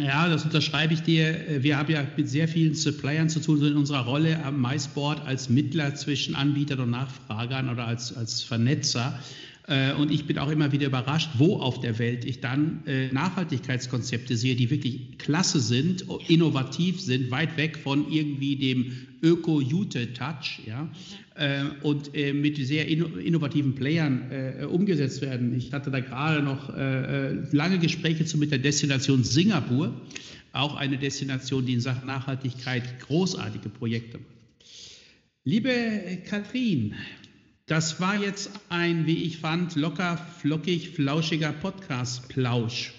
Ja, das unterschreibe ich dir. Wir haben ja mit sehr vielen Suppliern zu tun, so in unserer Rolle am MySport als Mittler zwischen Anbietern und Nachfragern oder als, als Vernetzer. Äh, und ich bin auch immer wieder überrascht, wo auf der Welt ich dann äh, Nachhaltigkeitskonzepte sehe, die wirklich klasse sind, innovativ sind, weit weg von irgendwie dem Öko-Jute-Touch ja, äh, und mit sehr innovativen Playern umgesetzt werden. Ich hatte da gerade noch lange Gespräche zu mit der Destination Singapur, auch eine Destination, die in Sachen Nachhaltigkeit großartige Projekte macht. Liebe Katrin, das war jetzt ein, wie ich fand, locker, flockig, flauschiger Podcast-Plausch.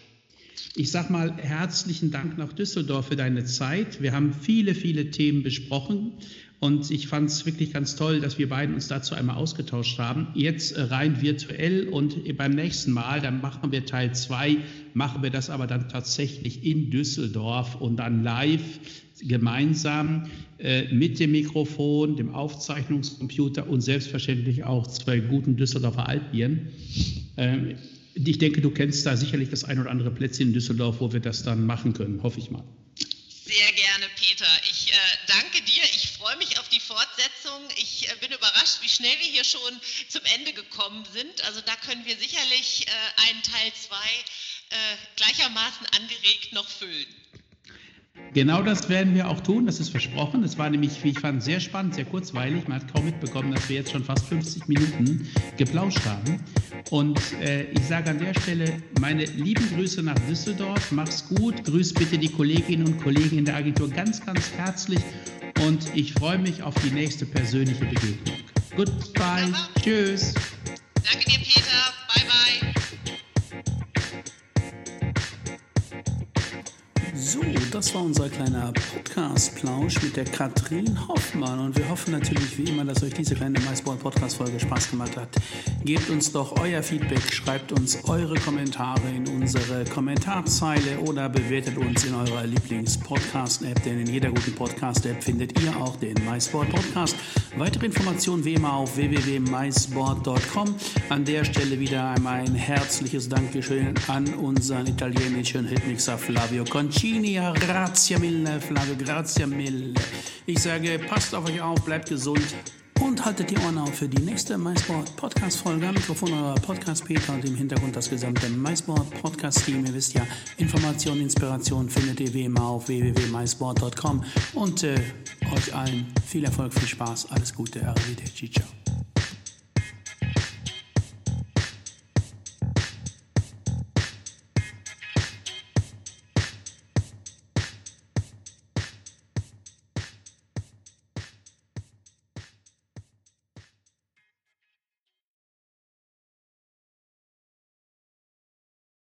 Ich sage mal herzlichen Dank nach Düsseldorf für deine Zeit. Wir haben viele, viele Themen besprochen und ich fand es wirklich ganz toll, dass wir beiden uns dazu einmal ausgetauscht haben. Jetzt rein virtuell und beim nächsten Mal, dann machen wir Teil 2, machen wir das aber dann tatsächlich in Düsseldorf und dann live gemeinsam äh, mit dem Mikrofon, dem Aufzeichnungscomputer und selbstverständlich auch zwei guten Düsseldorfer Altbieren. Ähm, ich denke, du kennst da sicherlich das ein oder andere Plätzchen in Düsseldorf, wo wir das dann machen können, hoffe ich mal. Sehr gerne, Peter. Ich äh, danke dir. Ich freue mich auf die Fortsetzung. Ich äh, bin überrascht, wie schnell wir hier schon zum Ende gekommen sind. Also da können wir sicherlich äh, einen Teil 2 äh, gleichermaßen angeregt noch füllen. Genau das werden wir auch tun, das ist versprochen. Es war nämlich, wie ich fand, sehr spannend, sehr kurzweilig. Man hat kaum mitbekommen, dass wir jetzt schon fast 50 Minuten geplauscht haben. Und äh, ich sage an der Stelle meine lieben Grüße nach Düsseldorf. Mach's gut. Grüß bitte die Kolleginnen und Kollegen in der Agentur ganz, ganz herzlich. Und ich freue mich auf die nächste persönliche Begegnung. Goodbye. Tschüss. Danke dir, Peter. So, das war unser kleiner Podcast-Plausch mit der Katrin Hoffmann. Und wir hoffen natürlich wie immer, dass euch diese kleine MySport-Podcast-Folge Spaß gemacht hat. Gebt uns doch euer Feedback, schreibt uns eure Kommentare in unsere Kommentarzeile oder bewertet uns in eurer Lieblings-Podcast-App, denn in jeder guten Podcast-App findet ihr auch den MySport-Podcast. Weitere Informationen wie immer auf www.mysport.com. An der Stelle wieder einmal ein herzliches Dankeschön an unseren italienischen Hitmixer Flavio Concini. Grazie mille, Flavio, grazie mille. Ich sage, passt auf euch auf, bleibt gesund und haltet die Ohren auf für die nächste MySport Podcast Folge. Am Mikrofon euer Podcast Peter und im Hintergrund das gesamte MySport Podcast Team. Ihr wisst ja, Informationen, Inspiration findet ihr wie immer auf www.mysport.com und äh, euch allen viel Erfolg, viel Spaß, alles Gute, Arrivederci, ciao.